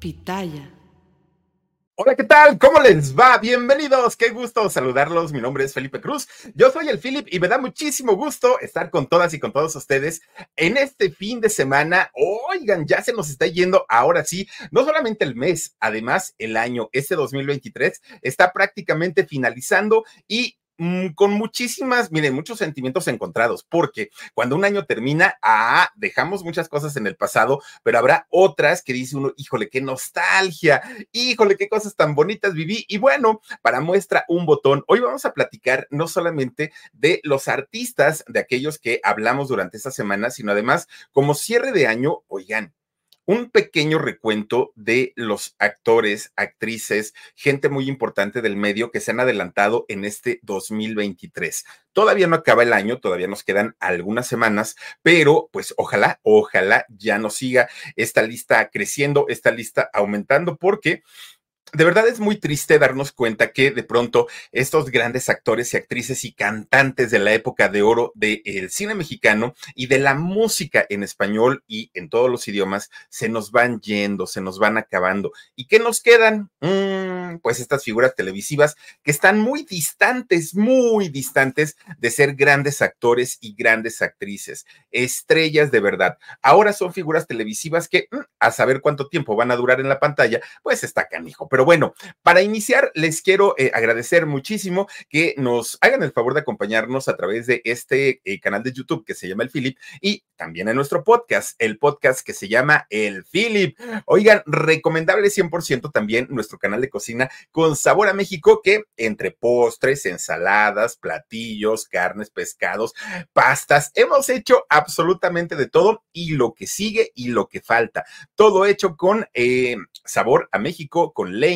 Pitaya. Hola, ¿qué tal? ¿Cómo les va? Bienvenidos. Qué gusto saludarlos. Mi nombre es Felipe Cruz. Yo soy el Philip y me da muchísimo gusto estar con todas y con todos ustedes en este fin de semana. Oigan, ya se nos está yendo ahora sí, no solamente el mes, además el año, este 2023 está prácticamente finalizando y con muchísimas, miren, muchos sentimientos encontrados, porque cuando un año termina, ah, dejamos muchas cosas en el pasado, pero habrá otras que dice uno, híjole, qué nostalgia, híjole, qué cosas tan bonitas viví. Y bueno, para muestra un botón, hoy vamos a platicar no solamente de los artistas, de aquellos que hablamos durante esta semana, sino además como cierre de año, oigan, un pequeño recuento de los actores, actrices, gente muy importante del medio que se han adelantado en este 2023. Todavía no acaba el año, todavía nos quedan algunas semanas, pero pues ojalá, ojalá ya nos siga esta lista creciendo, esta lista aumentando, porque de verdad es muy triste darnos cuenta que de pronto estos grandes actores y actrices y cantantes de la época de oro del cine mexicano y de la música en español y en todos los idiomas se nos van yendo, se nos van acabando. ¿Y qué nos quedan? Mm, pues estas figuras televisivas que están muy distantes, muy distantes de ser grandes actores y grandes actrices, estrellas de verdad. Ahora son figuras televisivas que mm, a saber cuánto tiempo van a durar en la pantalla, pues está canijo. Pero bueno, para iniciar, les quiero eh, agradecer muchísimo que nos hagan el favor de acompañarnos a través de este eh, canal de YouTube que se llama El Philip y también en nuestro podcast, el podcast que se llama El Philip. Oigan, recomendable 100% también nuestro canal de cocina con sabor a México que entre postres, ensaladas, platillos, carnes, pescados, pastas, hemos hecho absolutamente de todo y lo que sigue y lo que falta. Todo hecho con eh, sabor a México, con leche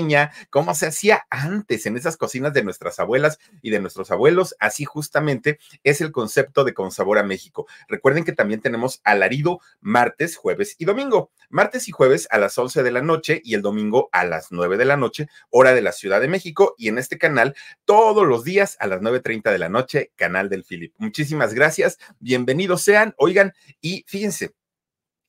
como se hacía antes en esas cocinas de nuestras abuelas y de nuestros abuelos. Así justamente es el concepto de Con Sabor a México. Recuerden que también tenemos alarido martes, jueves y domingo. Martes y jueves a las 11 de la noche y el domingo a las 9 de la noche, hora de la Ciudad de México. Y en este canal, todos los días a las 9.30 de la noche, canal del Philip. Muchísimas gracias. Bienvenidos sean. Oigan, y fíjense,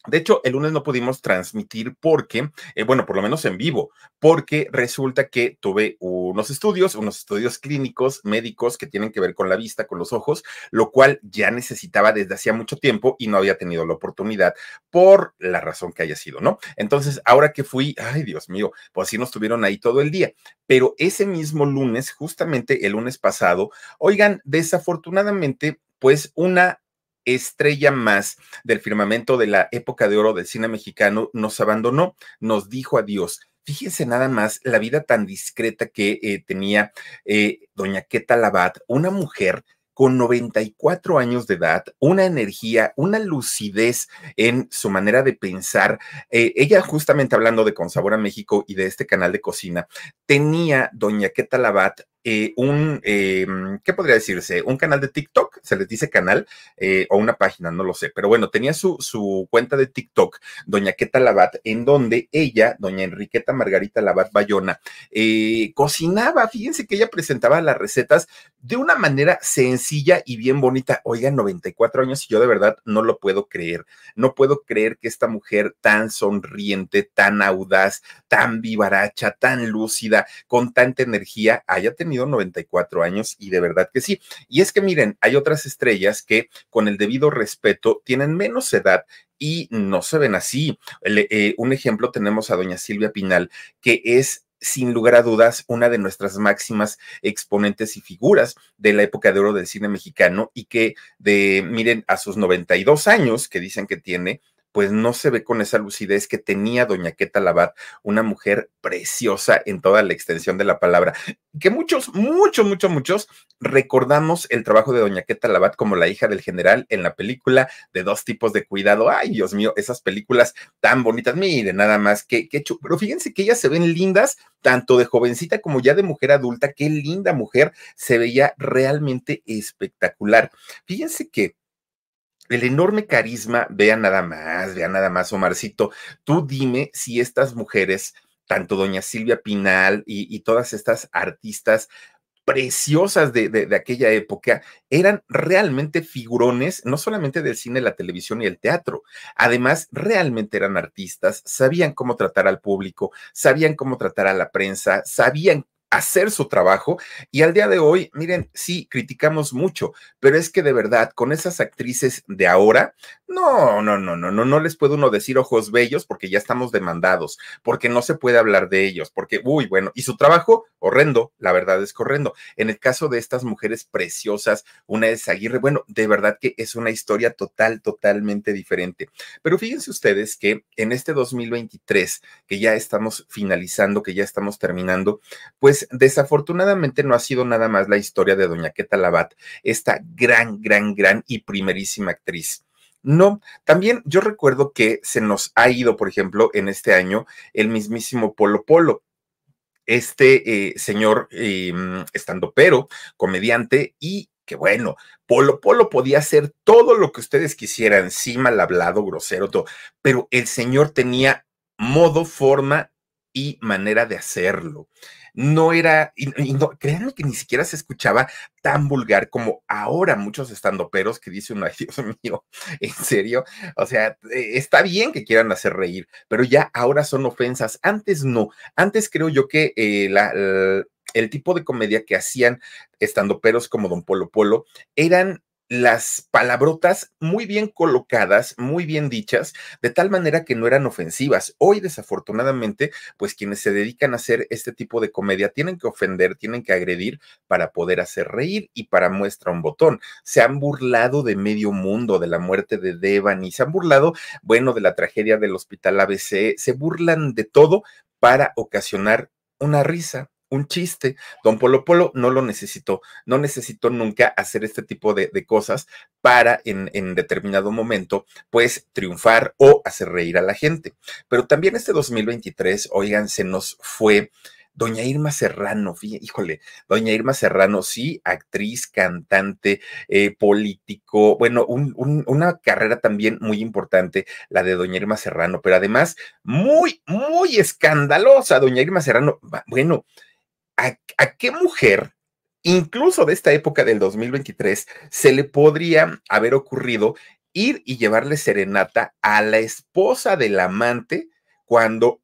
de hecho, el lunes no pudimos transmitir porque, eh, bueno, por lo menos en vivo, porque resulta que tuve unos estudios, unos estudios clínicos, médicos que tienen que ver con la vista, con los ojos, lo cual ya necesitaba desde hacía mucho tiempo y no había tenido la oportunidad por la razón que haya sido, ¿no? Entonces, ahora que fui, ay Dios mío, pues así nos tuvieron ahí todo el día. Pero ese mismo lunes, justamente el lunes pasado, oigan, desafortunadamente, pues una estrella más del firmamento de la época de oro del cine mexicano, nos abandonó, nos dijo adiós. Fíjense nada más la vida tan discreta que eh, tenía eh, doña Queta Labat, una mujer con 94 años de edad, una energía, una lucidez en su manera de pensar. Eh, ella, justamente hablando de Con Sabor a México y de este canal de cocina, tenía, doña Queta Labat, eh, un, eh, ¿qué podría decirse? Un canal de TikTok, se les dice canal, eh, o una página, no lo sé, pero bueno, tenía su, su cuenta de TikTok, doña Queta Labat, en donde ella, doña Enriqueta Margarita Labat Bayona, cocinaba, fíjense que ella presentaba las recetas de una manera sencilla y bien bonita. Oigan, 94 años y yo de verdad no lo puedo creer, no puedo creer que esta mujer tan sonriente, tan audaz, tan vivaracha, tan lúcida, con tanta energía, haya tenido 94 años y de verdad que sí. Y es que miren, hay otras estrellas que con el debido respeto tienen menos edad y no se ven así. Eh, un ejemplo tenemos a doña Silvia Pinal, que es sin lugar a dudas, una de nuestras máximas exponentes y figuras de la época de oro del cine mexicano y que de, miren, a sus 92 años que dicen que tiene, pues no se ve con esa lucidez que tenía doña Queta Labat, una mujer preciosa en toda la extensión de la palabra, que muchos, muchos, muchos, muchos recordamos el trabajo de doña Queta Labat como la hija del general en la película de dos tipos de cuidado. Ay, Dios mío, esas películas tan bonitas, mire, nada más, que, que pero fíjense que ellas se ven lindas, tanto de jovencita como ya de mujer adulta, qué linda mujer, se veía realmente espectacular. Fíjense que el enorme carisma, vean nada más, vean nada más, Omarcito, tú dime si estas mujeres, tanto doña Silvia Pinal y, todas estas artistas, preciosas de, de, aquella época eran realmente figurones, no solamente del cine, la televisión y el teatro. Además, realmente eran artistas, sabían cómo tratar al público, sabían cómo tratar a la prensa, sabían hacer su trabajo. Y al día de hoy, miren, sí, criticamos mucho, pero es que de verdad, con esas actrices de ahora, no, no, no, no, no, no les puede uno decir ojos bellos porque ya estamos demandados, porque no se puede hablar de ellos, porque, uy, bueno, y su trabajo, horrendo, la verdad es horrendo. En el caso de estas mujeres preciosas, una es Aguirre, bueno, de verdad que es una historia total, totalmente diferente. Pero fíjense ustedes que en este 2023, que ya estamos finalizando, que ya estamos terminando, pues desafortunadamente no ha sido nada más la historia de doña Queta Labat, esta gran, gran, gran y primerísima actriz. No, también yo recuerdo que se nos ha ido, por ejemplo, en este año el mismísimo Polo Polo este eh, señor eh, estando pero, comediante y que bueno, Polo Polo podía hacer todo lo que ustedes quisieran, sí, mal hablado, grosero, todo, pero el señor tenía modo, forma y manera de hacerlo no era, y, no, créanme que ni siquiera se escuchaba tan vulgar como ahora muchos estandoperos que dicen, ay Dios mío, en serio, o sea, eh, está bien que quieran hacer reír, pero ya ahora son ofensas, antes no, antes creo yo que eh, la, el tipo de comedia que hacían estandoperos como Don Polo Polo eran las palabrotas muy bien colocadas, muy bien dichas, de tal manera que no eran ofensivas. Hoy, desafortunadamente, pues quienes se dedican a hacer este tipo de comedia tienen que ofender, tienen que agredir para poder hacer reír y para muestra un botón. Se han burlado de medio mundo, de la muerte de Devani, se han burlado, bueno, de la tragedia del hospital ABC, se burlan de todo para ocasionar una risa, un chiste. Don Polo Polo no lo necesitó, no necesitó nunca hacer este tipo de, cosas para en, en, determinado momento, pues triunfar o hacer reír a la gente. Pero también este 2023, oigan, se nos fue. Doña Irma Serrano, híjole, Doña Irma Serrano, sí, actriz, cantante, eh, político, bueno, una carrera también muy importante, la de Doña Irma Serrano, pero además muy, muy escandalosa, Doña Irma Serrano. Bueno, ¿a, qué mujer, incluso de esta época del 2023, se le podría haber ocurrido ir y llevarle serenata a la esposa del amante cuando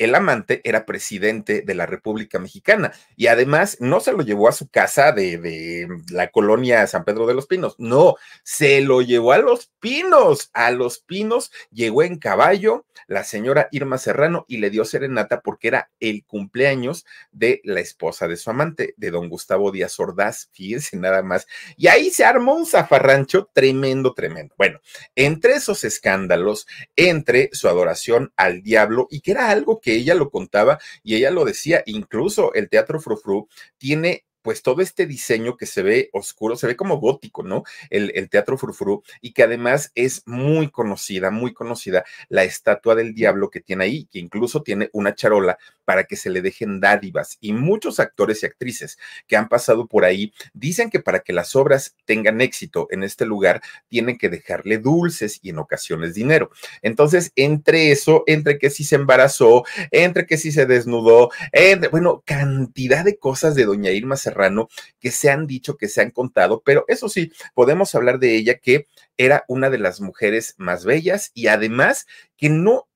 el amante era presidente de la República Mexicana y además no se lo llevó a su casa de, de, la colonia San Pedro de los Pinos, no, se lo llevó a los Pinos, a los Pinos, llegó en caballo la señora Irma Serrano y le dio serenata porque era el cumpleaños de la esposa de su amante, de don Gustavo Díaz Ordaz, fíjense nada más. Y ahí se armó un zafarrancho tremendo, tremendo. Bueno, entre esos escándalos, entre su adoración al diablo y que era algo que ella lo contaba y ella lo decía, incluso el Teatro Frufru tiene pues todo este diseño que se ve oscuro, se ve como gótico, ¿no? El, Teatro Frufru, y que además es muy conocida, muy conocida, la estatua del diablo que tiene ahí, que incluso tiene una charola para que se le dejen dádivas. Y muchos actores y actrices que han pasado por ahí dicen que para que las obras tengan éxito en este lugar, tienen que dejarle dulces y en ocasiones dinero. Entonces, entre eso, entre que si se embarazó, entre que si se desnudó, entre, bueno, cantidad de cosas de doña Irma Serrano que se han dicho, que se han contado, pero eso sí, podemos hablar de ella que era una de las mujeres más bellas y además que no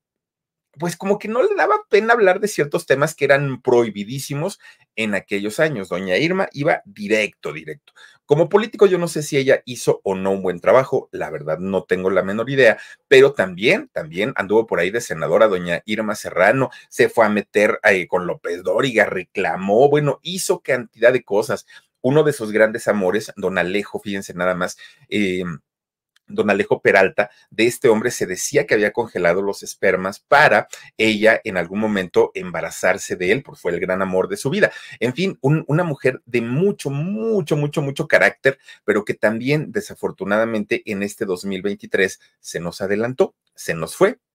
pues como que no le daba pena hablar de ciertos temas que eran prohibidísimos en aquellos años. Doña Irma iba directo, directo. Como político yo no sé si ella hizo o no un buen trabajo, la verdad no tengo la menor idea, pero también, también anduvo por ahí de senadora doña Irma Serrano, se fue a meter eh, con López Dóriga, reclamó, bueno, hizo cantidad de cosas. Uno de sus grandes amores, don Alejo, fíjense nada más, eh, don Alejo Peralta, de este hombre se decía que había congelado los espermas para ella en algún momento embarazarse de él, porque fue el gran amor de su vida. En fin, una mujer de mucho, mucho, mucho, mucho carácter, pero que también desafortunadamente en este 2023 se nos adelantó, se nos fue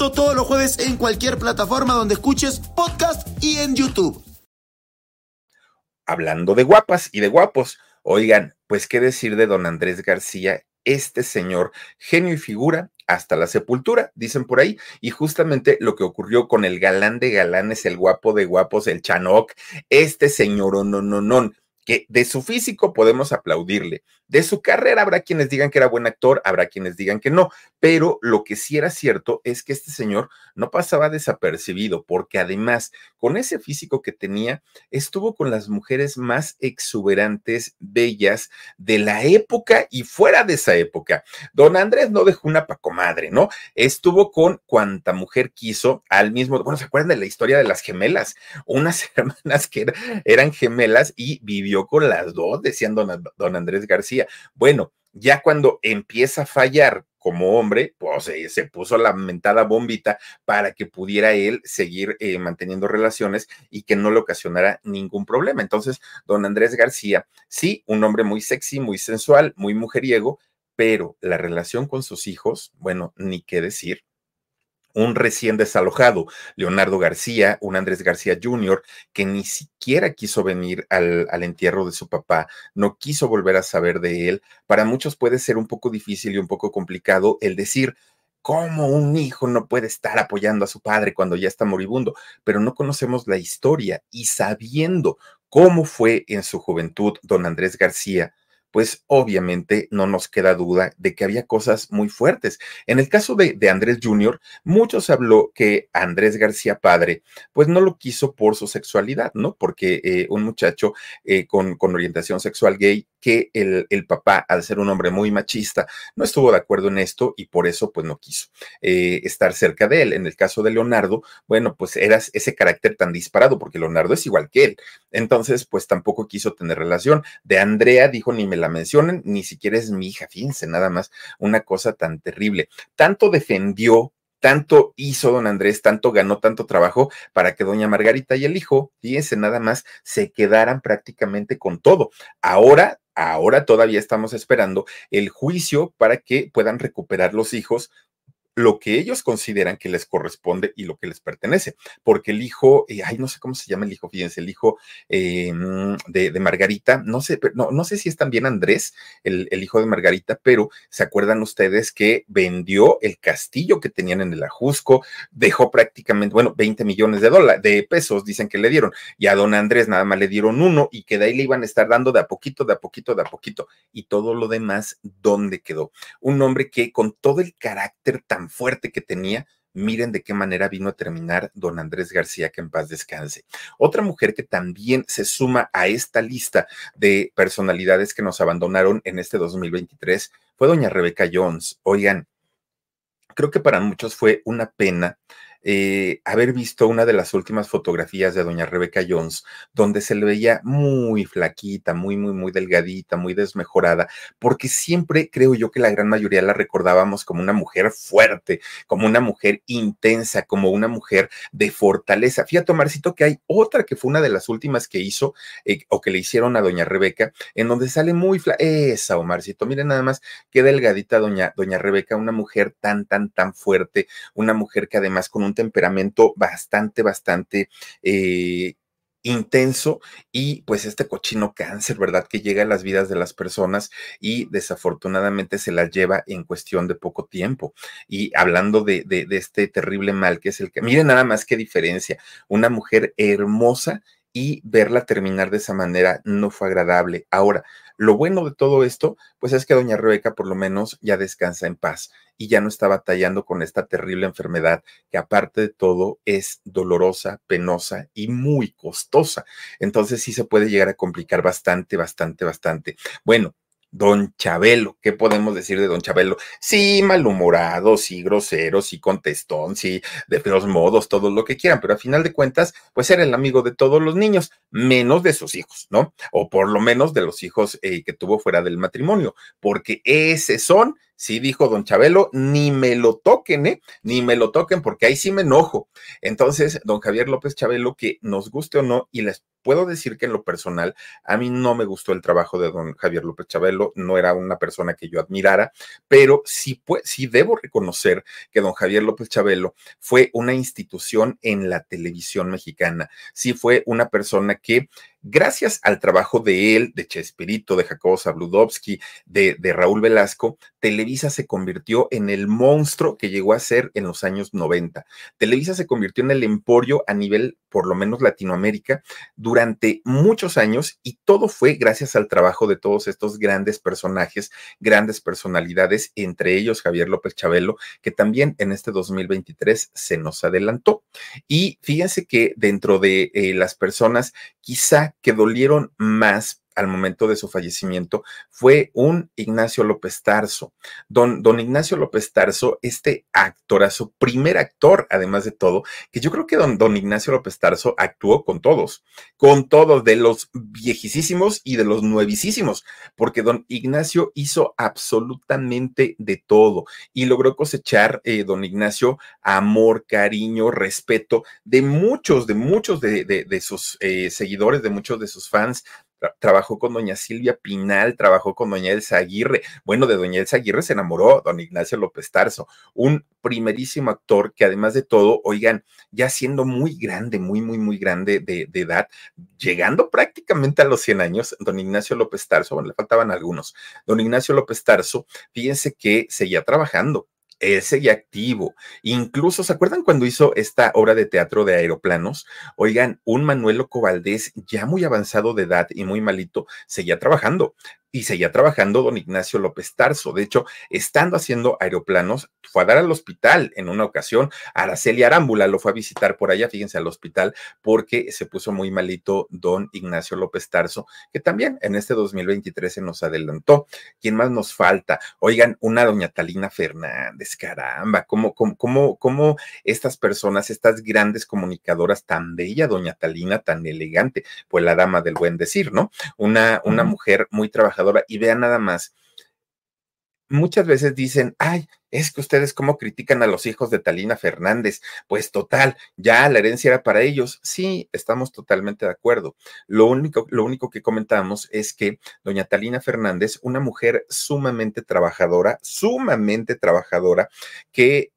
Todos los jueves en cualquier plataforma donde escuches podcast y en YouTube. Hablando de guapas y de guapos, oigan, pues qué decir de don Andrés García, este señor, genio y figura hasta la sepultura, dicen por ahí, y justamente lo que ocurrió con el galán de galanes, el guapo de guapos, el Chanoc, este señor, no, no, no, de su físico podemos aplaudirle, de su carrera habrá quienes digan que era buen actor, habrá quienes digan que no, pero lo que sí era cierto es que este señor no pasaba desapercibido, porque además, con ese físico que tenía, estuvo con las mujeres más exuberantes, bellas de la época y fuera de esa época. Don Andrés no dejó una pacomadre, ¿no? Estuvo con cuanta mujer quiso al mismo, bueno, ¿se acuerdan de la historia de las gemelas? Unas hermanas que eran gemelas y vivió con las dos, decían don, don Andrés García bueno, ya cuando empieza a fallar como hombre, pues eh, se puso la mentada bombita para que pudiera él seguir eh, manteniendo relaciones y que no le ocasionara ningún problema. Entonces, don Andrés García, sí, un hombre muy sexy, muy sensual, muy mujeriego, pero la relación con sus hijos, bueno, ni qué decir un recién desalojado, Leonardo García, un Andrés García Jr., que ni siquiera quiso venir al, al, entierro de su papá, no quiso volver a saber de él. Para muchos puede ser un poco difícil y un poco complicado el decir, ¿cómo un hijo no puede estar apoyando a su padre cuando ya está moribundo? Pero no conocemos la historia y sabiendo cómo fue en su juventud don Andrés García, pues obviamente no nos queda duda de que había cosas muy fuertes. En el caso de, Andrés Jr., muchos habló que Andrés García padre, pues no lo quiso por su sexualidad, ¿no? Porque eh, un muchacho eh, con, con, orientación sexual gay, que el, el, papá, al ser un hombre muy machista, no estuvo de acuerdo en esto y por eso pues no quiso eh, estar cerca de él. En el caso de Leonardo, bueno, pues era ese carácter tan disparado, porque Leonardo es igual que él. Entonces, pues tampoco quiso tener relación. De Andrea dijo ni me la mencionen, ni siquiera es mi hija, fíjense, nada más, una cosa tan terrible. Tanto defendió tanto hizo don Andrés, tanto ganó, tanto trabajo para que doña Margarita y el hijo, fíjense, nada más, se quedaran prácticamente con todo. Ahora, ahora todavía estamos esperando el juicio para que puedan recuperar los hijos lo que ellos consideran que les corresponde y lo que les pertenece, porque el hijo, eh, ay, no sé cómo se llama el hijo, fíjense, el hijo eh, mm, de, Margarita, no sé, no, no sé si es también Andrés, el, el, hijo de Margarita, pero se acuerdan ustedes que vendió el castillo que tenían en el Ajusco, dejó prácticamente, bueno, 20 millones de dólares, de pesos, dicen que le dieron, y a don Andrés nada más le dieron uno y que de ahí le iban a estar dando de a poquito, de a poquito, de a poquito, y todo lo demás, ¿dónde quedó? Un hombre que con todo el carácter tan fuerte que tenía, miren de qué manera vino a terminar don Andrés García, que en paz descanse. Otra mujer que también se suma a esta lista de personalidades que nos abandonaron en este 2023 fue doña Rebeca Jones. Oigan, creo que para muchos fue una pena eh, haber visto una de las últimas fotografías de doña Rebeca Jones, donde se le veía muy flaquita, muy, muy, muy delgadita, muy desmejorada, porque siempre creo yo que la gran mayoría la recordábamos como una mujer fuerte, como una mujer intensa, como una mujer de fortaleza. Fíjate, Omarcito, que hay otra que fue una de las últimas que hizo eh, o que le hicieron a doña Rebeca, en donde sale muy flaca. Esa, Omarcito, miren nada más qué delgadita doña, doña Rebeca, una mujer tan, tan, tan fuerte, una mujer que además con un temperamento bastante, bastante eh, intenso y pues este cochino cáncer, ¿verdad? Que llega a las vidas de las personas y desafortunadamente se las lleva en cuestión de poco tiempo. Y hablando de, de, de este terrible mal que es el que, miren nada más qué diferencia, una mujer hermosa y verla terminar de esa manera no fue agradable. Ahora, lo bueno de todo esto, pues es que doña Rebeca por lo menos ya descansa en paz y ya no está batallando con esta terrible enfermedad que aparte de todo es dolorosa, penosa y muy costosa. Entonces sí se puede llegar a complicar bastante, bastante, bastante. Bueno, Don Chabelo, ¿qué podemos decir de Don Chabelo? Sí, malhumorado, sí, grosero, sí, contestón, sí, de feos modos, todo lo que quieran, pero a final de cuentas, pues era el amigo de todos los niños, menos de sus hijos, ¿no? O por lo menos de los hijos eh, que tuvo fuera del matrimonio, porque ese son sí dijo don Chabelo, ni me lo toquen, ¿eh? Ni me lo toquen porque ahí sí me enojo. Entonces, don Javier López Chabelo, que nos guste o no, y les puedo decir que en lo personal, a mí no me gustó el trabajo de don Javier López Chabelo, no era una persona que yo admirara, pero sí, sí debo reconocer que don Javier López Chabelo fue una institución en la televisión mexicana, sí fue una persona que gracias al trabajo de él, de Chespirito, de Jacobo Zabludovsky, de, Raúl Velasco, Televisa se convirtió en el monstruo que llegó a ser en los años 90. Televisa se convirtió en el emporio a nivel, por lo menos Latinoamérica, durante muchos años y todo fue gracias al trabajo de todos estos grandes personajes, grandes personalidades, entre ellos Javier López Chabelo, que también en este 2023 se nos adelantó. Y fíjense que dentro de eh, las personas quizá que dolieron más al momento de su fallecimiento fue un Ignacio López Tarso. Don, don Ignacio López Tarso, este actorazo, primer actor, además de todo, que yo creo que don, don Ignacio López Tarso actuó con todos, con todos, de los viejísimos y de los nuevísimos, porque don Ignacio hizo absolutamente de todo y logró cosechar, eh, don Ignacio, amor, cariño, respeto de muchos, de muchos de, de, sus eh, seguidores, de muchos de sus fans, trabajó con doña Silvia Pinal, trabajó con doña Elsa Aguirre. Bueno, de doña Elsa Aguirre se enamoró don Ignacio López Tarso, un primerísimo actor que además de todo, oigan, ya siendo muy grande, muy, muy, muy grande de, de edad, llegando prácticamente a los 100 años, don Ignacio López Tarso, bueno, le faltaban algunos, don Ignacio López Tarso, fíjense que seguía trabajando él seguía activo. Incluso, ¿se acuerdan cuando hizo esta obra de teatro de aeroplanos? Oigan, un Manuel Loco Valdés, ya muy avanzado de edad y muy malito, seguía trabajando y seguía trabajando don Ignacio López Tarso. De hecho, estando haciendo aeroplanos, fue a dar al hospital en una ocasión. Araceli Arámbula lo fue a visitar por allá, fíjense, al hospital, porque se puso muy malito don Ignacio López Tarso, que también en este 2023 se nos adelantó. ¿Quién más nos falta? Oigan, una doña Talina Fernández, caramba, ¿cómo, cómo, cómo, cómo estas personas, estas grandes comunicadoras, tan bella doña Talina, tan elegante, pues la dama del buen decir, ¿no? Una, una mujer muy trabajadora y vean nada más. Muchas veces dicen, ay, es que ustedes cómo critican a los hijos de Talina Fernández. Pues total, ya la herencia era para ellos. Sí, estamos totalmente de acuerdo. Lo único, lo único que comentamos es que doña Talina Fernández, una mujer sumamente trabajadora, sumamente trabajadora, que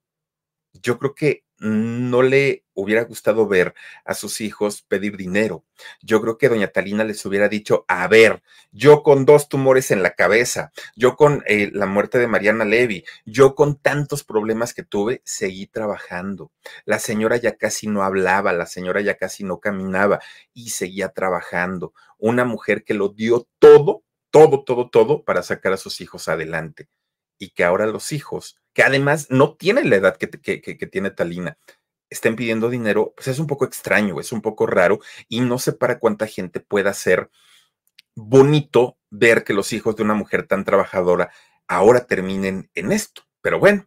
yo creo que no le hubiera gustado ver a sus hijos pedir dinero. Yo creo que doña Talina les hubiera dicho, a ver, yo con dos tumores en la cabeza, yo con eh, la muerte de Mariana Levy, yo con tantos problemas que tuve, seguí trabajando. La señora ya casi no hablaba, la señora ya casi no caminaba y seguía trabajando. Una mujer que lo dio todo, todo, todo, todo para sacar a sus hijos adelante. Y que ahora los hijos que además no tienen la edad que, tiene Talina, estén pidiendo dinero, pues es un poco extraño, es un poco raro y no sé para cuánta gente pueda ser bonito ver que los hijos de una mujer tan trabajadora ahora terminen en esto. Pero bueno,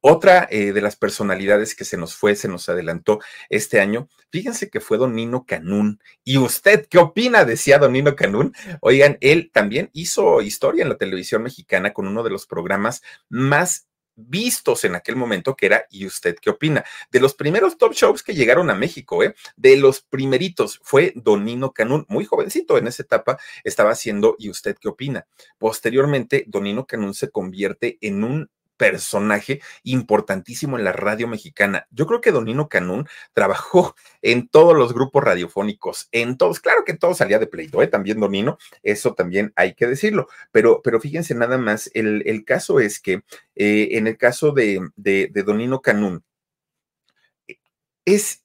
otra eh, de las personalidades que se nos fue, se nos adelantó este año, fíjense que fue don Nino Canún. ¿Y usted qué opina? Decía don Nino Canún. Oigan, él también hizo historia en la televisión mexicana con uno de los programas más vistos en aquel momento, que era ¿Y usted qué opina? De los primeros top shows que llegaron a México, ¿eh? De los primeritos fue Donino Canún, muy jovencito en esa etapa, estaba haciendo ¿Y usted qué opina? Posteriormente, Donino Canún se convierte en un personaje importantísimo en la radio mexicana. Yo creo que Donino Canún trabajó en todos los grupos radiofónicos, en todos, claro que todo salía de pleito, ¿eh? también Donino, eso también hay que decirlo, pero, pero fíjense nada más, el, el caso es que eh, en el caso de, de, Donino Canún, es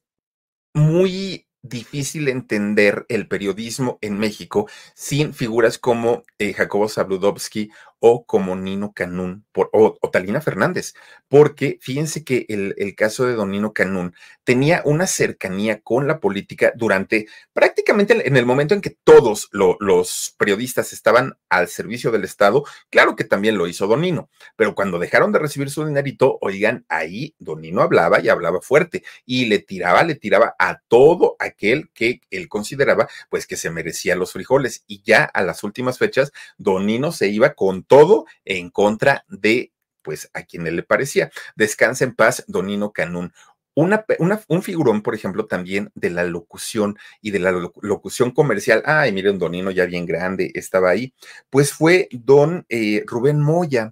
muy difícil entender el periodismo en México sin figuras como eh, Jacobo Zabludovsky o como Nino Canún por, o, Talina Fernández, porque fíjense que el, caso de don Nino Canún tenía una cercanía con la política durante prácticamente en el momento en que todos los periodistas estaban al servicio del Estado, claro que también lo hizo don Nino, pero cuando dejaron de recibir su dinerito, oigan, ahí don Nino hablaba y hablaba fuerte y le tiraba, le tiraba a todo aquel que él consideraba pues que se merecía los frijoles y ya a las últimas fechas, don Nino se iba con todo en contra de pues a quien le parecía. Descansa en paz, Donino Canún. Un figurón, por ejemplo, también de la locución y de la locución comercial. Ay, miren, Donino ya bien grande estaba ahí. Pues fue don eh, Rubén Moya.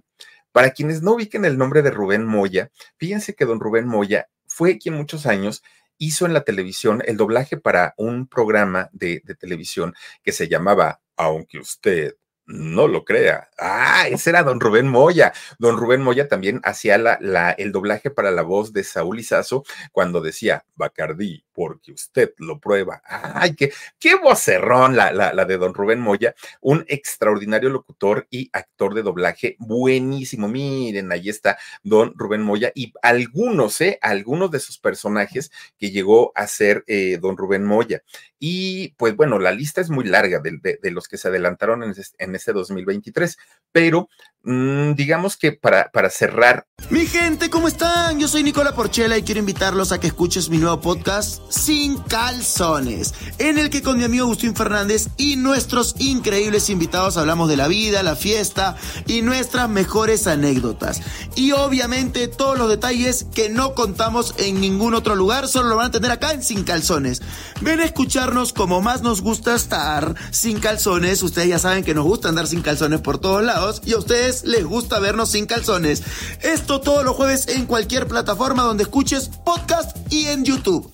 Para quienes no ubiquen el nombre de Rubén Moya, fíjense que don Rubén Moya fue quien muchos años hizo en la televisión el doblaje para un programa de, de televisión que se llamaba Aunque usted no lo crea. Ah, ese era don Rubén Moya. Don Rubén Moya también hacía la, el doblaje para la voz de Saúl Izazo cuando decía Bacardí, porque usted lo prueba. Ay, qué, qué vocerrón la, la, de don Rubén Moya, un extraordinario locutor y actor de doblaje buenísimo. Miren, ahí está don Rubén Moya y algunos, ¿eh? Algunos de sus personajes que llegó a ser eh, don Rubén Moya. Y pues bueno, la lista es muy larga de los que se adelantaron en, en este 2023, pero mmm, digamos que para, para cerrar. Mi gente, ¿cómo están? Yo soy Nicola Porchela y quiero invitarlos a que escuches mi nuevo podcast Sin Calzones, en el que con mi amigo Agustín Fernández y nuestros increíbles invitados hablamos de la vida, la fiesta y nuestras mejores anécdotas. Y obviamente todos los detalles que no contamos en ningún otro lugar, solo lo van a tener acá en Sin Calzones. Ven a escucharnos como más nos gusta estar sin calzones. Ustedes ya saben que nos gusta andar sin calzones por todos lados y a ustedes les gusta vernos sin calzones. Esto todos los jueves en cualquier plataforma donde escuches podcast y en YouTube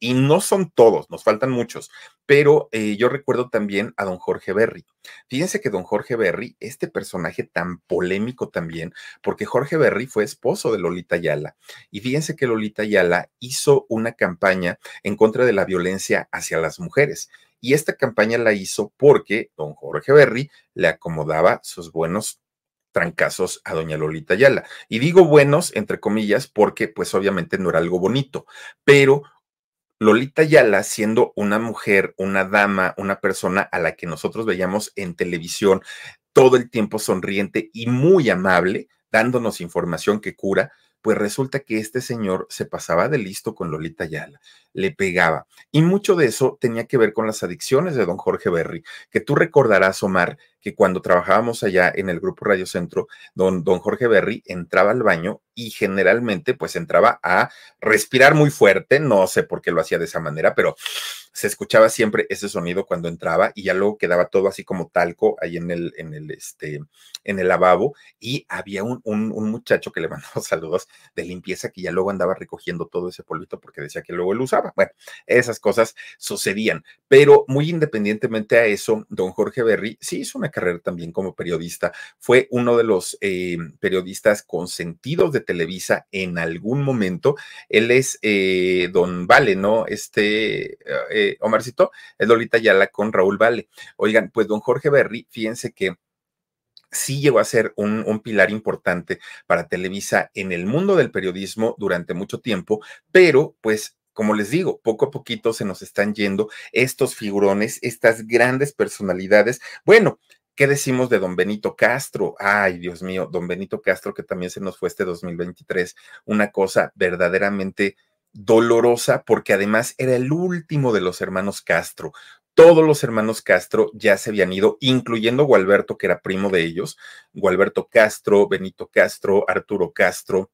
y no son todos, nos faltan muchos, pero eh, yo recuerdo también a don Jorge Berry. Fíjense que don Jorge Berry, este personaje tan polémico también, porque Jorge Berry fue esposo de Lolita Ayala, y fíjense que Lolita Ayala hizo una campaña en contra de la violencia hacia las mujeres. Y esta campaña la hizo porque don Jorge Berry le acomodaba sus buenos trancazos a doña Lolita Ayala. Y digo buenos, entre comillas, porque pues obviamente no era algo bonito, pero Lolita Yala, siendo una mujer, una dama, una persona a la que nosotros veíamos en televisión todo el tiempo sonriente y muy amable, dándonos información que cura, pues resulta que este señor se pasaba de listo con Lolita Yala, le pegaba. Y mucho de eso tenía que ver con las adicciones de don Jorge Berry, que tú recordarás, Omar, que cuando trabajábamos allá en el Grupo Radio Centro, don, don Jorge Berry entraba al baño y generalmente pues entraba a respirar muy fuerte, no sé por qué lo hacía de esa manera, pero se escuchaba siempre ese sonido cuando entraba y ya luego quedaba todo así como talco ahí en el, en el, este, en el lavabo y había un, un, un muchacho que le mandó saludos de limpieza que ya luego andaba recogiendo todo ese polvito porque decía que luego lo usaba. Bueno, esas cosas sucedían, pero muy independientemente a eso, don Jorge Berry sí hizo una carrera también como periodista, fue uno de los eh, periodistas consentidos de Televisa en algún momento, él es eh, don Vale, ¿no? Este... Eh, Omarcito, es Lolita Yala con Raúl Vale. Oigan, pues don Jorge Berry, fíjense que sí llegó a ser un, un, pilar importante para Televisa en el mundo del periodismo durante mucho tiempo, pero pues como les digo, poco a poquito se nos están yendo estos figurones, estas grandes personalidades. Bueno, ¿Qué decimos de don Benito Castro? Ay, Dios mío, don Benito Castro, que también se nos fue este 2023, una cosa verdaderamente dolorosa porque además era el último de los hermanos Castro. Todos los hermanos Castro ya se habían ido, incluyendo Gualberto, que era primo de ellos, Gualberto Castro, Benito Castro, Arturo Castro,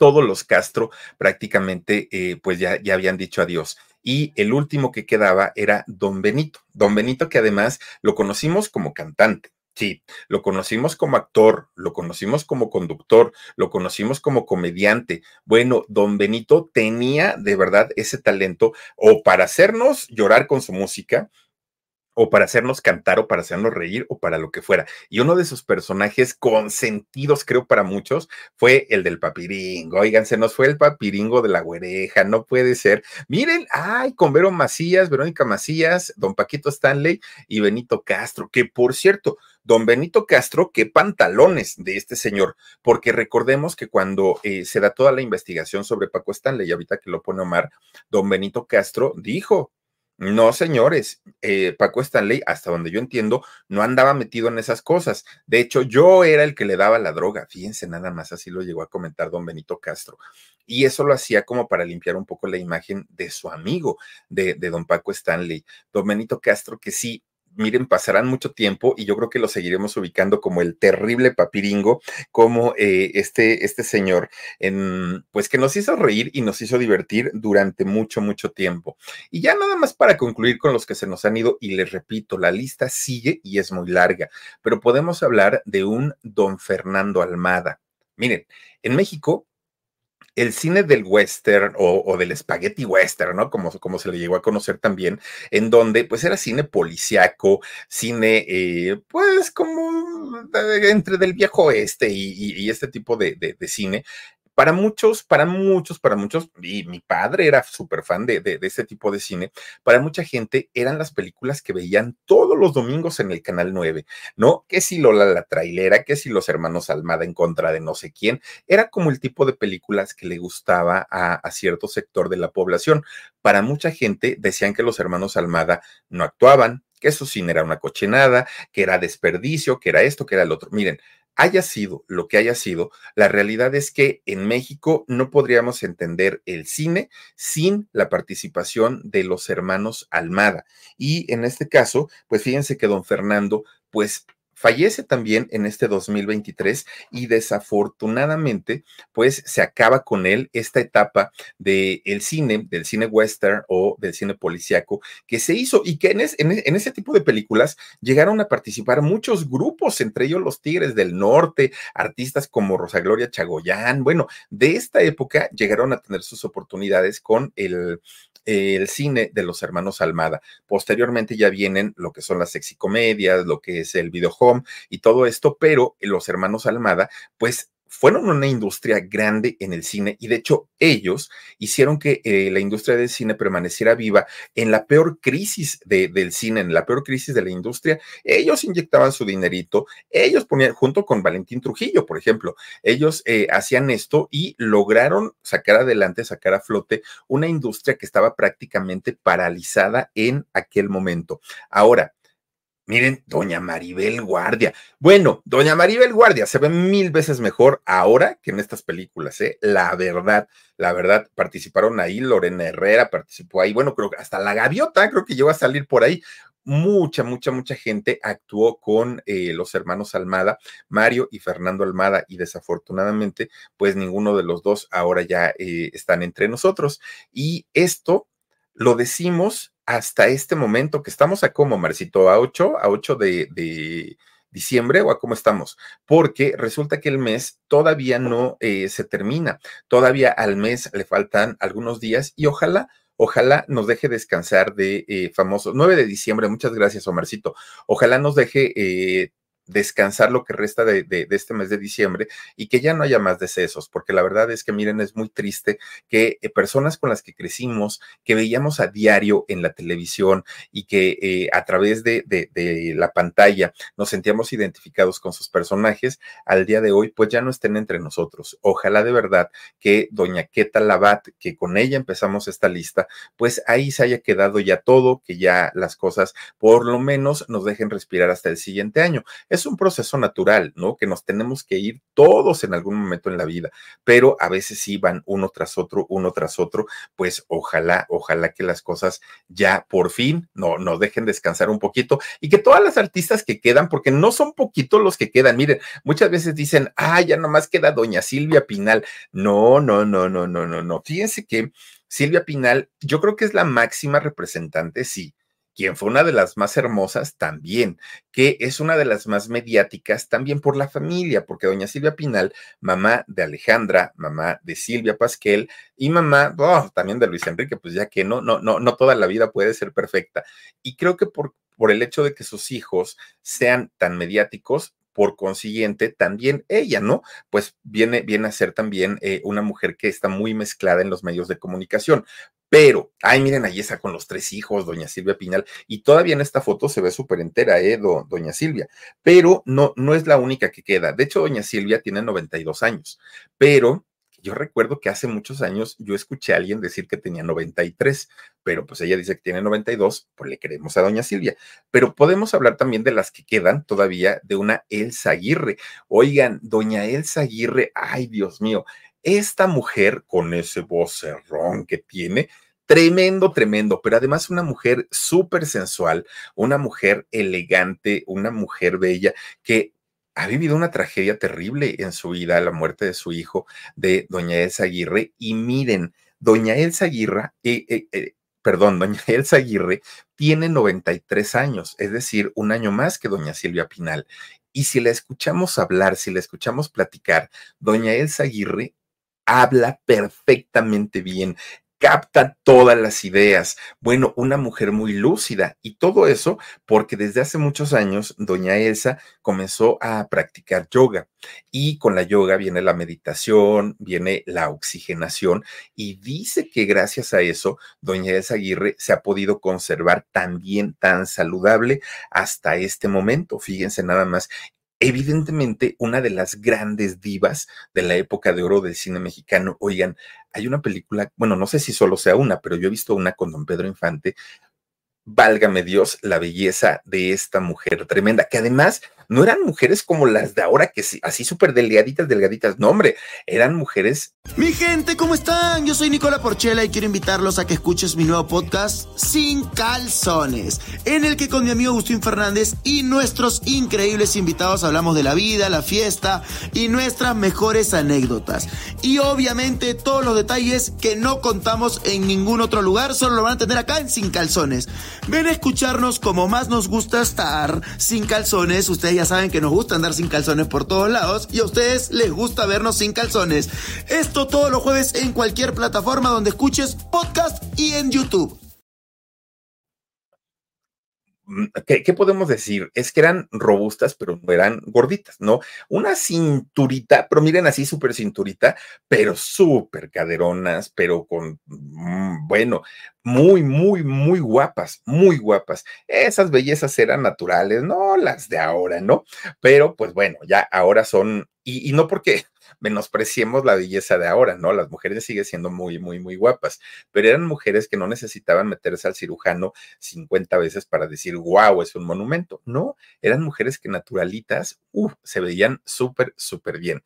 todos los Castro prácticamente eh, pues ya, ya habían dicho adiós. Y el último que quedaba era don Benito, don Benito que además lo conocimos como cantante Sí, lo conocimos como actor, lo conocimos como conductor, lo conocimos como comediante. Bueno, don Benito tenía de verdad ese talento o para hacernos llorar con su música o para hacernos cantar o para hacernos reír o para lo que fuera. Y uno de sus personajes consentidos, creo, para muchos, fue el del papiringo. Oigan, se nos fue el papiringo de la güereja, no puede ser. Miren, ay, con Vero Macías, Verónica Macías, don Paquito Stanley y Benito Castro, que por cierto, don Benito Castro, qué pantalones de este señor, porque recordemos que cuando eh, se da toda la investigación sobre Paco Stanley, y ahorita que lo pone Omar, don Benito Castro dijo, no, señores, eh, Paco Stanley, hasta donde yo entiendo, no andaba metido en esas cosas. De hecho, yo era el que le daba la droga. Fíjense, nada más así lo llegó a comentar don Benito Castro. Y eso lo hacía como para limpiar un poco la imagen de su amigo, de, de don Paco Stanley. Don Benito Castro, que sí, miren, pasarán mucho tiempo y yo creo que lo seguiremos ubicando como el terrible papiringo, como eh, este, este señor, en, pues que nos hizo reír y nos hizo divertir durante mucho, mucho tiempo. Y ya nada más para concluir con los que se nos han ido, y les repito, la lista sigue y es muy larga, pero podemos hablar de un don Fernando Almada. Miren, en México el cine del western o, del spaghetti western, ¿no? Como, como, se le llegó a conocer también, en donde pues era cine policiaco, cine eh, pues como entre del viejo oeste y, este tipo de, de cine, para muchos, para muchos, para muchos, y mi padre era súper fan de, de, este tipo de cine, para mucha gente eran las películas que veían todos los domingos en el Canal 9, ¿no? Que si Lola la trailera, que si los hermanos Almada en contra de no sé quién, era como el tipo de películas que le gustaba a, cierto sector de la población. Para mucha gente decían que los hermanos Almada no actuaban, que su cine era una cochinada, que era desperdicio, que era esto, que era el otro. Miren, haya sido lo que haya sido, la realidad es que en México no podríamos entender el cine sin la participación de los hermanos Almada. Y en este caso, pues fíjense que don Fernando, pues Fallece también en este 2023 y desafortunadamente, pues se acaba con él esta etapa del el cine, del cine western o del cine policíaco que se hizo y que en, en, ese tipo de películas llegaron a participar muchos grupos, entre ellos los Tigres del Norte, artistas como Rosa Gloria Chagoyán. Bueno, de esta época llegaron a tener sus oportunidades con el el cine de los hermanos Almada. Posteriormente ya vienen lo que son las sexicomedias, lo que es el video y todo esto, pero los hermanos Almada, pues fueron una industria grande en el cine y de hecho ellos hicieron que eh, la industria del cine permaneciera viva en la peor crisis del cine, en la peor crisis de la industria. Ellos inyectaban su dinerito, ellos ponían, junto con Valentín Trujillo, por ejemplo, ellos eh, hacían esto y lograron sacar adelante, sacar a flote una industria que estaba prácticamente paralizada en aquel momento. Ahora, Miren, doña Maribel Guardia. Bueno, doña Maribel Guardia se ve mil veces mejor ahora que en estas películas, ¿eh? La verdad, la verdad, participaron ahí, Lorena Herrera participó ahí, bueno, creo que hasta la gaviota, creo que llegó a salir por ahí. Mucha, mucha, mucha gente actuó con eh, los hermanos Almada, Mario y Fernando Almada, y desafortunadamente, pues ninguno de los dos ahora ya eh, están entre nosotros. Y esto lo decimos hasta este momento que estamos a cómo, Marcito, a 8, a 8 de, diciembre o a cómo estamos, porque resulta que el mes todavía no eh, se termina, todavía al mes le faltan algunos días y ojalá ojalá nos deje descansar de eh, famoso 9 de diciembre. Muchas gracias, Omarcito. Ojalá nos deje eh, descansar lo que resta de, este mes de diciembre y que ya no haya más decesos, porque la verdad es que miren, es muy triste que eh, personas con las que crecimos, que veíamos a diario en la televisión y que eh, a través de, la pantalla nos sentíamos identificados con sus personajes, al día de hoy pues ya no estén entre nosotros. Ojalá de verdad que doña Queta Labat, que con ella empezamos esta lista, pues ahí se haya quedado ya todo, que ya las cosas por lo menos nos dejen respirar hasta el siguiente año un proceso natural, ¿no? Que nos tenemos que ir todos en algún momento en la vida, pero a veces sí van uno tras otro, uno tras otro, pues ojalá, ojalá que las cosas ya por fin no nos dejen descansar un poquito y que todas las artistas que quedan, porque no son poquitos los que quedan, miren, muchas veces dicen, ah, ya nomás queda doña Silvia Pinal. No, no, no, no, no, no, no. Fíjense que Silvia Pinal, yo creo que es la máxima representante, sí, quien fue una de las más hermosas también, que es una de las más mediáticas también por la familia, porque doña Silvia Pinal, mamá de Alejandra, mamá de Silvia Pasquel y mamá oh, también de Luis Enrique, pues ya que no, no, no, no toda la vida puede ser perfecta. Y creo que por, por el hecho de que sus hijos sean tan mediáticos, por consiguiente, también ella, ¿no? Pues viene, viene a ser también eh, una mujer que está muy mezclada en los medios de comunicación. Pero, ay, miren, ahí está con los tres hijos, doña Silvia Pinal, y todavía en esta foto se ve súper entera, ¿eh, doña Silvia? Pero no, no es la única que queda. De hecho, doña Silvia tiene 92 años, pero yo recuerdo que hace muchos años yo escuché a alguien decir que tenía 93, pero pues ella dice que tiene 92, pues le queremos a doña Silvia. Pero podemos hablar también de las que quedan todavía de una Elsa Aguirre. Oigan, doña Elsa Aguirre, ay Dios mío, esta mujer con ese vocerrón que tiene, tremendo, tremendo, pero además una mujer súper sensual, una mujer elegante, una mujer bella que ha vivido una tragedia terrible en su vida, la muerte de su hijo, de doña Elsa Aguirre. Y miren, doña Elsa Aguirre, eh, eh, eh, perdón, doña Elsa Aguirre tiene 93 años, es decir, un año más que doña Silvia Pinal. Y si la escuchamos hablar, si la escuchamos platicar, doña Elsa Aguirre habla perfectamente bien capta todas las ideas. Bueno, una mujer muy lúcida y todo eso porque desde hace muchos años doña Elsa comenzó a practicar yoga y con la yoga viene la meditación, viene la oxigenación y dice que gracias a eso doña Elsa Aguirre se ha podido conservar tan bien, tan saludable hasta este momento. Fíjense nada más evidentemente una de las grandes divas de la época de oro del cine mexicano. Oigan, hay una película, bueno, no sé si solo sea una, pero yo he visto una con don Pedro Infante. Válgame Dios, la belleza de esta mujer tremenda, que además no eran mujeres como las de ahora, que así súper delgaditas, delgaditas. No, hombre, eran mujeres. Mi gente, ¿cómo están? Yo soy Nicola Porchela y quiero invitarlos a que escuches mi nuevo podcast Sin Calzones, en el que con mi amigo Agustín Fernández y nuestros increíbles invitados hablamos de la vida, la fiesta y nuestras mejores anécdotas. Y obviamente todos los detalles que no contamos en ningún otro lugar, solo lo van a tener acá en Sin Calzones. Ven a escucharnos como más nos gusta estar sin calzones. Ustedes ya saben que nos gusta andar sin calzones por todos lados y a ustedes les gusta vernos sin calzones. Esto todos los jueves en cualquier plataforma donde escuches podcast y en YouTube. Mm, ¿Qué, podemos decir? Es que eran robustas, pero no eran gorditas, ¿no? Una cinturita, pero miren así, súper cinturita, pero súper caderonas, pero con, mm, bueno, muy, muy, muy guapas, muy guapas. Esas bellezas eran naturales, no las de ahora, ¿no? Pero pues bueno, ya ahora son, y, y no porque menospreciemos la belleza de ahora, ¿no? Las mujeres siguen siendo muy, muy, muy guapas, pero eran mujeres que no necesitaban meterse al cirujano 50 veces para decir, wow, es un monumento. No, eran mujeres que naturalitas, uff, se veían súper, súper bien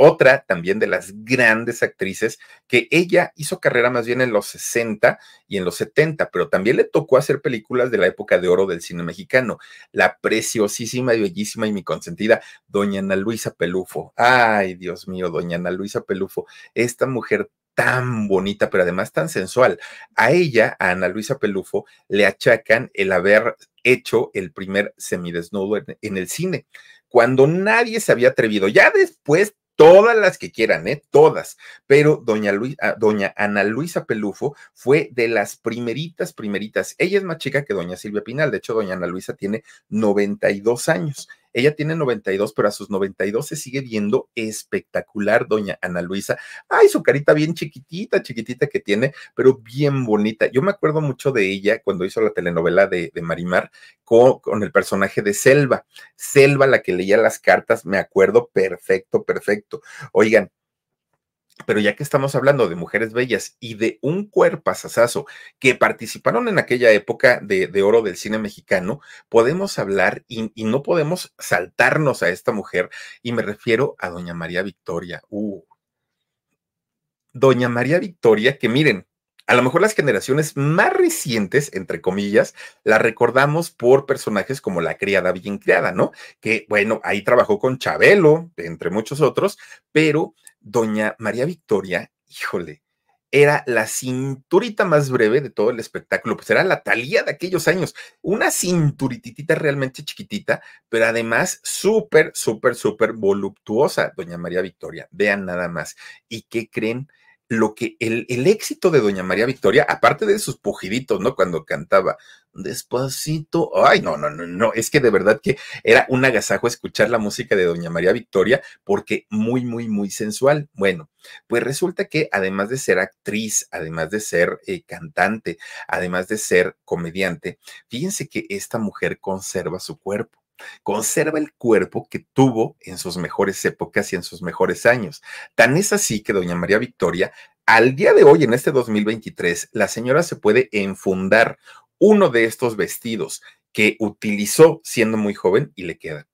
otra también de las grandes actrices, que ella hizo carrera más bien en los 60 y en los 70, pero también le tocó hacer películas de la época de oro del cine mexicano. La preciosísima y bellísima y mi consentida, doña Ana Luisa Pelufo. Ay, Dios mío, doña Ana Luisa Pelufo, esta mujer tan bonita, pero además tan sensual. A ella, a Ana Luisa Pelufo, le achacan el haber hecho el primer semidesnudo en, en el cine cuando nadie se había atrevido. Ya después todas las que quieran, ¿eh? Todas. Pero doña, ah, doña Ana Luisa Pelufo fue de las primeritas, primeritas. Ella es más chica que doña Silvia Pinal. De hecho, doña Ana Luisa tiene 92 años. Ella tiene 92, pero a sus 92 se sigue viendo espectacular, doña Ana Luisa. Ay, su carita bien chiquitita, chiquitita que tiene, pero bien bonita. Yo me acuerdo mucho de ella cuando hizo la telenovela de, Marimar con, con, el personaje de Selva. Selva, la que leía las cartas, me acuerdo perfecto, perfecto. Oigan, pero ya que estamos hablando de mujeres bellas y de un cuerpo asasazo que participaron en aquella época de, oro del cine mexicano, podemos hablar y, no podemos saltarnos a esta mujer, y me refiero a doña María Victoria. Uh. Doña María Victoria, que miren, a lo mejor las generaciones más recientes, entre comillas, la recordamos por personajes como la criada bien criada, ¿no? Que, bueno, ahí trabajó con Chabelo, entre muchos otros, pero doña María Victoria, híjole, era la cinturita más breve de todo el espectáculo, pues era la talía de aquellos años, una cinturitita realmente chiquitita, pero además súper, súper, súper voluptuosa, doña María Victoria, vean nada más. ¿Y qué creen? Lo que el, el, éxito de Doña María Victoria, aparte de sus pujiditos, ¿no? Cuando cantaba despacito, ay, no, no, no, no, es que de verdad que era un agasajo escuchar la música de Doña María Victoria porque muy, muy, muy sensual. Bueno, pues resulta que además de ser actriz, además de ser eh, cantante, además de ser comediante, fíjense que esta mujer conserva su cuerpo conserva el cuerpo que tuvo en sus mejores épocas y en sus mejores años. Tan es así que doña María Victoria, al día de hoy, en este 2023, la señora se puede enfundar uno de estos vestidos que utilizó siendo muy joven y le queda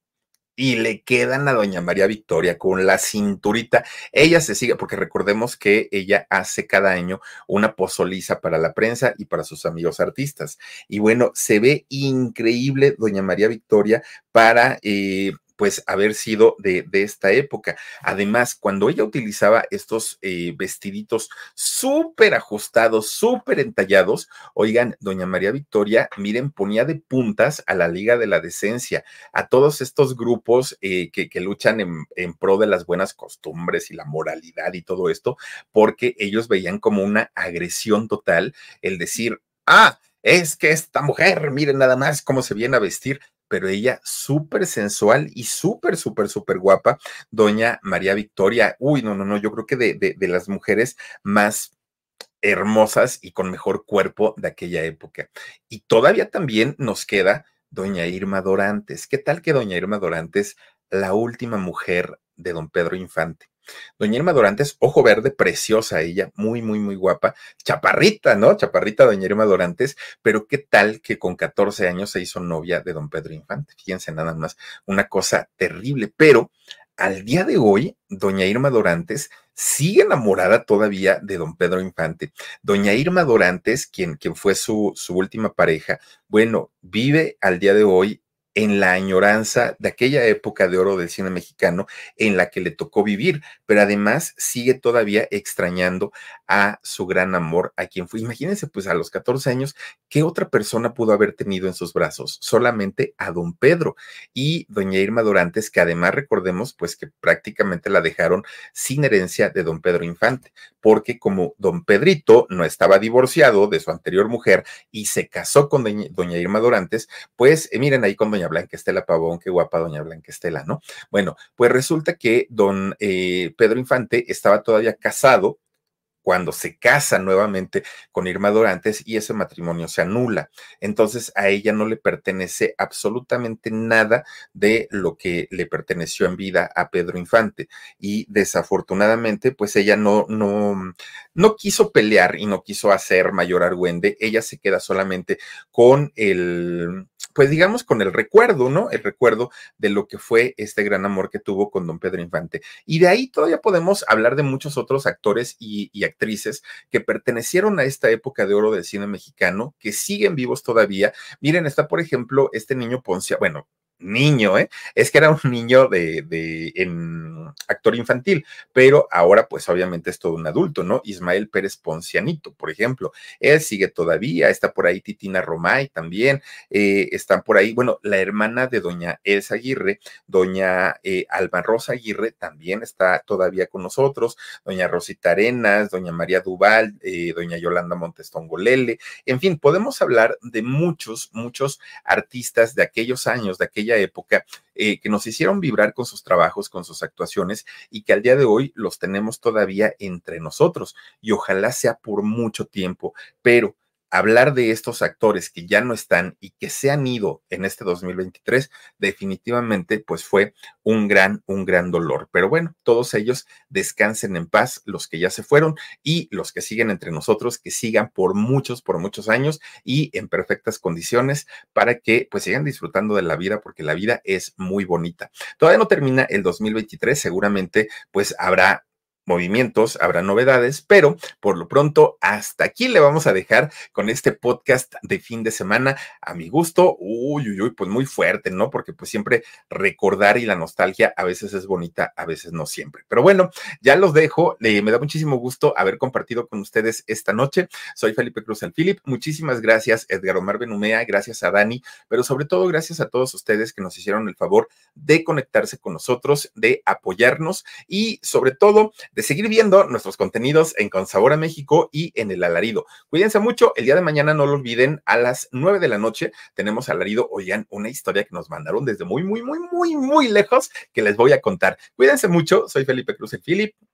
y le quedan a doña María Victoria con la cinturita. Ella se sigue, porque recordemos que ella hace cada año una pozoliza para la prensa y para sus amigos artistas. Y bueno, se ve increíble doña María Victoria para eh, pues haber sido de, esta época. Además, cuando ella utilizaba estos eh, vestiditos súper ajustados, súper entallados, oigan, doña María Victoria, miren, ponía de puntas a la Liga de la Decencia, a todos estos grupos eh, que, que, luchan en, en pro de las buenas costumbres y la moralidad y todo esto, porque ellos veían como una agresión total el decir, ah, es que esta mujer, miren nada más cómo se viene a vestir pero ella súper sensual y súper, súper, súper guapa, doña María Victoria. Uy, no, no, no, yo creo que de, de, de las mujeres más hermosas y con mejor cuerpo de aquella época. Y todavía también nos queda doña Irma Dorantes. ¿Qué tal que doña Irma Dorantes, la última mujer de don Pedro Infante? Doña Irma Dorantes, ojo verde, preciosa ella, muy, muy, muy guapa, chaparrita, ¿no? Chaparrita Doña Irma Dorantes, pero qué tal que con 14 años se hizo novia de don Pedro Infante. Fíjense nada más, una cosa terrible, pero al día de hoy, doña Irma Dorantes sigue enamorada todavía de don Pedro Infante. Doña Irma Dorantes, quien, quien fue su, su última pareja, bueno, vive al día de hoy en la añoranza de aquella época de oro del cine mexicano en la que le tocó vivir, pero además sigue todavía extrañando a su gran amor, a quien fue. Imagínense, pues a los 14 años, ¿qué otra persona pudo haber tenido en sus brazos? Solamente a don Pedro y doña Irma Dorantes, que además recordemos, pues que prácticamente la dejaron sin herencia de don Pedro Infante, porque como don Pedrito no estaba divorciado de su anterior mujer y se casó con doña, Irma Dorantes, pues eh, miren ahí con doña Blanca Estela Pavón, qué guapa doña Blanca Estela, ¿no? Bueno, pues resulta que don eh, Pedro Infante estaba todavía casado cuando se casa nuevamente con Irma Dorantes y ese matrimonio se anula. Entonces a ella no le pertenece absolutamente nada de lo que le perteneció en vida a Pedro Infante. Y desafortunadamente, pues ella no, no, no quiso pelear y no quiso hacer mayor argüende. Ella se queda solamente con el, pues digamos, con el recuerdo, ¿no? El recuerdo de lo que fue este gran amor que tuvo con don Pedro Infante. Y de ahí todavía podemos hablar de muchos otros actores y, actrices que pertenecieron a esta época de oro del cine mexicano, que siguen vivos todavía. Miren, está, por ejemplo, este niño Poncia, bueno, niño, ¿eh? Es que era un niño de, en actor infantil, pero ahora pues obviamente es todo un adulto, ¿no? Ismael Pérez Poncianito, por ejemplo, él sigue todavía, está por ahí Titina Romay también, eh, están por ahí, bueno, la hermana de doña Elsa Aguirre, doña eh, Alba Rosa Aguirre también está todavía con nosotros, doña Rosita Arenas, doña María Duval, eh, doña Yolanda Montestongolele, en fin, podemos hablar de muchos, muchos artistas de aquellos años, de época, eh, que nos hicieron vibrar con sus trabajos, con sus actuaciones y que al día de hoy los tenemos todavía entre nosotros y ojalá sea por mucho tiempo, pero hablar de estos actores que ya no están y que se han ido en este 2023, definitivamente pues fue un gran, un gran dolor. Pero bueno, todos ellos descansen en paz, los que ya se fueron y los que siguen entre nosotros, que sigan por muchos, por muchos años y en perfectas condiciones para que pues sigan disfrutando de la vida porque la vida es muy bonita. Todavía no termina el 2023, seguramente pues habrá movimientos, habrá novedades, pero por lo pronto hasta aquí le vamos a dejar con este podcast de fin de semana a mi gusto. Uy, uy, uy, pues muy fuerte, ¿no? Porque pues siempre recordar y la nostalgia a veces es bonita, a veces no siempre. Pero bueno, ya los dejo. me da muchísimo gusto haber compartido con ustedes esta noche. Soy Felipe Cruz el Philip. Muchísimas gracias, Edgar Omar Benumea. Gracias a Dani, pero sobre todo gracias a todos ustedes que nos hicieron el favor de conectarse con nosotros, de apoyarnos y sobre todo de seguir viendo nuestros contenidos en Con Sabor a México y en El Alarido. Cuídense mucho, el día de mañana no lo olviden, a las 9 de la noche tenemos Alarido, oigan, una historia que nos mandaron desde muy, muy, muy, muy, muy lejos que les voy a contar. Cuídense mucho, soy Felipe Cruz el Philip,